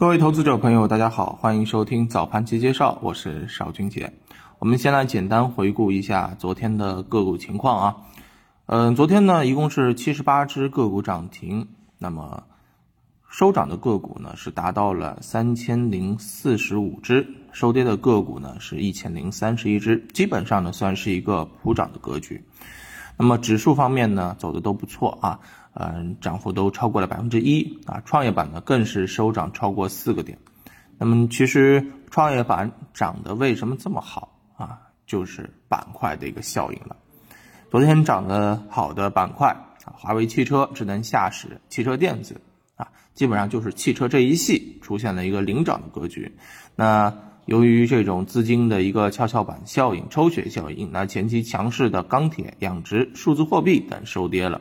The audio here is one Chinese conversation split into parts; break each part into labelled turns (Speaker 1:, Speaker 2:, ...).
Speaker 1: 各位投资者朋友，大家好，欢迎收听早盘期介绍，我是邵军杰。我们先来简单回顾一下昨天的个股情况啊。嗯，昨天呢，一共是七十八只个股涨停，那么收涨的个股呢是达到了三千零四十五只，收跌的个股呢是一千零三十一只，基本上呢算是一个普涨的格局。那么指数方面呢，走的都不错啊。嗯，涨幅都超过了百分之一啊！创业板呢更是收涨超过四个点。那么其实创业板涨得为什么这么好啊？就是板块的一个效应了。昨天涨得好的板块啊，华为汽车、智能驾驶、汽车电子啊，基本上就是汽车这一系出现了一个领涨的格局。那由于这种资金的一个跷跷板效应、抽血效应，那前期强势的钢铁、养殖、数字货币等收跌了。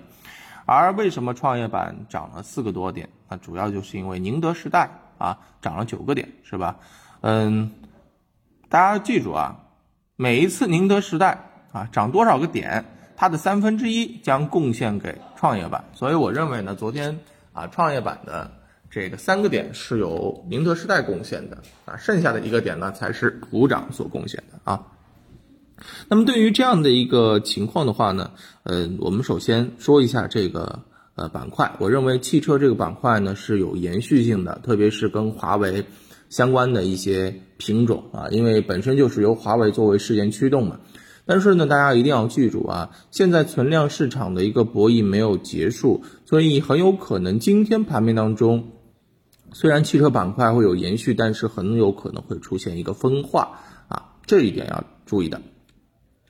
Speaker 1: 而为什么创业板涨了四个多点？那主要就是因为宁德时代啊涨了九个点，是吧？嗯，大家记住啊，每一次宁德时代啊涨多少个点，它的三分之一将贡献给创业板。所以我认为呢，昨天啊创业板的这个三个点是由宁德时代贡献的啊，剩下的一个点呢才是普涨所贡献的啊。那么对于这样的一个情况的话呢，呃，我们首先说一下这个呃板块。我认为汽车这个板块呢是有延续性的，特别是跟华为相关的一些品种啊，因为本身就是由华为作为事件驱动嘛。但是呢，大家一定要记住啊，现在存量市场的一个博弈没有结束，所以很有可能今天盘面当中，虽然汽车板块会有延续，但是很有可能会出现一个分化啊，这一点要注意的。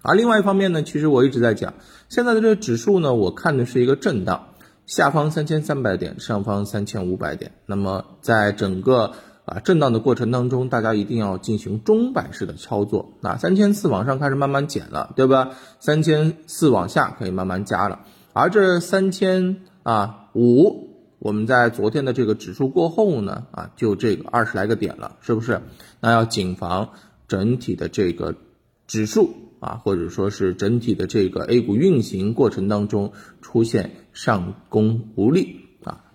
Speaker 1: 而另外一方面呢，其实我一直在讲，现在的这个指数呢，我看的是一个震荡，下方三千三百点，上方三千五百点。那么在整个啊震荡的过程当中，大家一定要进行钟摆式的操作。那三千四往上开始慢慢减了，对吧？三千四往下可以慢慢加了。而这三千啊五，我们在昨天的这个指数过后呢，啊就这个二十来个点了，是不是？那要谨防整体的这个指数。啊，或者说是整体的这个 A 股运行过程当中出现上攻无力，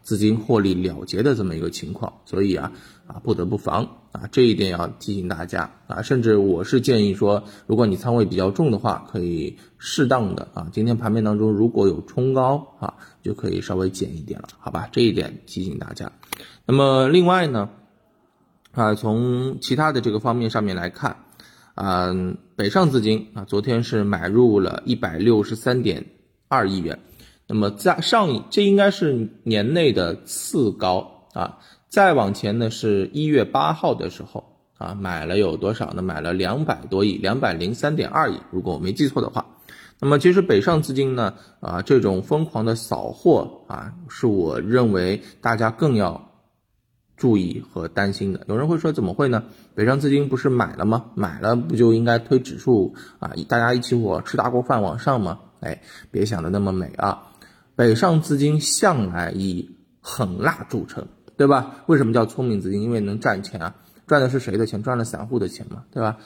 Speaker 1: 资金获利了结的这么一个情况，所以啊啊不得不防啊，这一点要提醒大家啊，甚至我是建议说，如果你仓位比较重的话，可以适当的啊，今天盘面当中如果有冲高啊，就可以稍微减一点了，好吧？这一点提醒大家。那么另外呢，啊，从其他的这个方面上面来看。啊，北上资金啊，昨天是买入了一百六十三点二亿元，那么在上这应该是年内的次高啊，再往前呢是一月八号的时候啊，买了有多少呢？买了两百多亿，两百零三点二亿，如果我没记错的话。那么其实北上资金呢啊，这种疯狂的扫货啊，是我认为大家更要。注意和担心的，有人会说怎么会呢？北上资金不是买了吗？买了不就应该推指数啊？大家一起伙吃大锅饭往上吗？哎，别想的那么美啊！北上资金向来以狠辣著称，对吧？为什么叫聪明资金？因为能赚钱啊！赚的是谁的钱？赚了散户的钱嘛，对吧？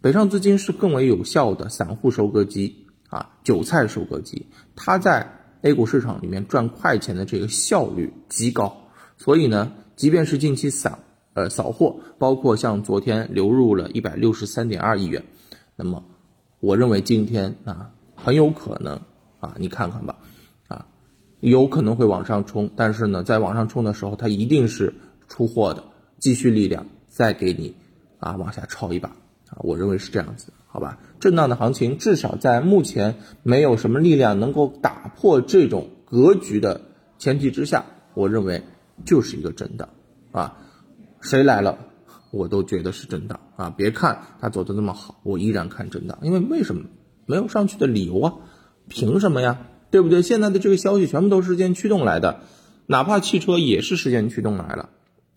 Speaker 1: 北上资金是更为有效的散户收割机啊，韭菜收割机，它在 A 股市场里面赚快钱的这个效率极高，所以呢。即便是近期扫呃扫货，包括像昨天流入了一百六十三点二亿元，那么我认为今天啊很有可能啊你看看吧有可能会往上冲，但是呢在往上冲的时候，它一定是出货的，积蓄力量再给你啊往下抄一把啊，我认为是这样子，好吧？震荡的行情至少在目前没有什么力量能够打破这种格局的前提之下，我认为。就是一个震荡，啊，谁来了，我都觉得是震荡啊！别看它走的那么好，我依然看震荡，因为为什么没有上去的理由啊？凭什么呀？对不对？现在的这个消息全部都是事件驱动来的，哪怕汽车也是事件驱动来了，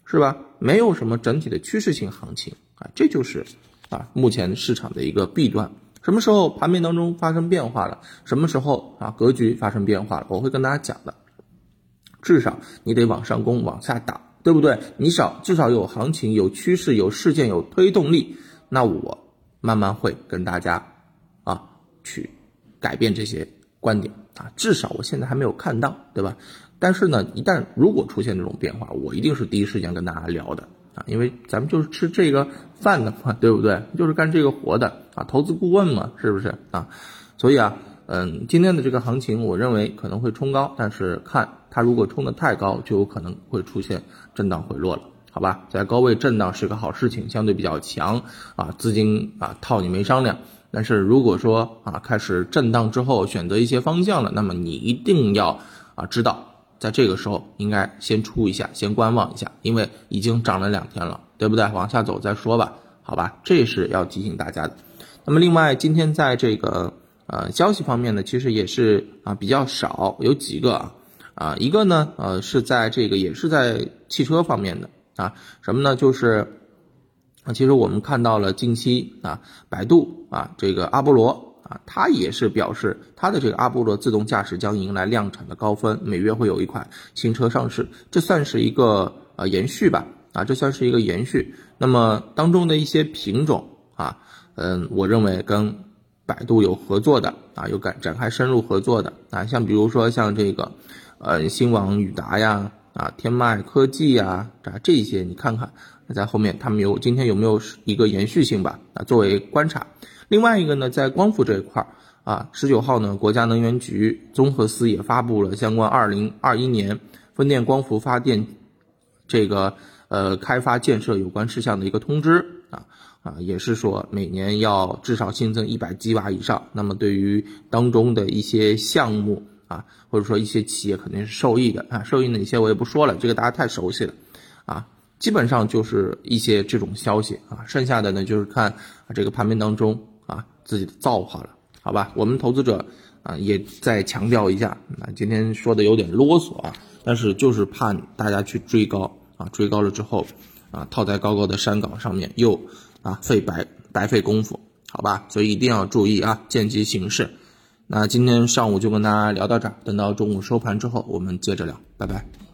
Speaker 1: 是吧？没有什么整体的趋势性行情啊，这就是啊目前市场的一个弊端。什么时候盘面当中发生变化了？什么时候啊格局发生变化了？我会跟大家讲的。至少你得往上攻，往下打，对不对？你少至少有行情、有趋势、有事件、有推动力，那我慢慢会跟大家啊去改变这些观点啊。至少我现在还没有看到，对吧？但是呢，一旦如果出现这种变化，我一定是第一时间跟大家聊的啊，因为咱们就是吃这个饭的嘛，对不对？就是干这个活的啊，投资顾问嘛，是不是啊？所以啊，嗯，今天的这个行情，我认为可能会冲高，但是看它如果冲得太高，就有可能会出现震荡回落了，好吧？在高位震荡是个好事情，相对比较强啊，资金啊套你没商量。但是如果说啊开始震荡之后选择一些方向了，那么你一定要啊知道。在这个时候，应该先出一下，先观望一下，因为已经涨了两天了，对不对？往下走再说吧，好吧，这是要提醒大家的。那么，另外今天在这个呃消息方面呢，其实也是啊比较少，有几个啊啊一个呢呃是在这个也是在汽车方面的啊什么呢？就是其实我们看到了近期啊百度啊这个阿波罗。啊，它也是表示它的这个阿波罗自动驾驶将迎来量产的高峰，每月会有一款新车上市，这算是一个呃延续吧？啊，这算是一个延续。那么当中的一些品种啊，嗯，我认为跟百度有合作的啊，有展展开深入合作的啊，像比如说像这个呃新网宇达呀，啊天迈科技呀，啊这些你看看在后面他们有今天有没有一个延续性吧？啊，作为观察。另外一个呢，在光伏这一块儿啊，十九号呢，国家能源局综合司也发布了相关二零二一年风电光伏发电这个呃开发建设有关事项的一个通知啊啊，也是说每年要至少新增一百吉瓦以上。那么对于当中的一些项目啊，或者说一些企业肯定是受益的啊，受益哪些我也不说了，这个大家太熟悉了。基本上就是一些这种消息啊，剩下的呢就是看这个盘面当中。啊，自己的造化了，好吧？我们投资者啊，也再强调一下，那，今天说的有点啰嗦啊，但是就是怕大家去追高啊，追高了之后啊，套在高高的山岗上面又啊费白白费功夫，好吧？所以一定要注意啊，见机行事。那今天上午就跟大家聊到这儿，等到中午收盘之后，我们接着聊，拜拜。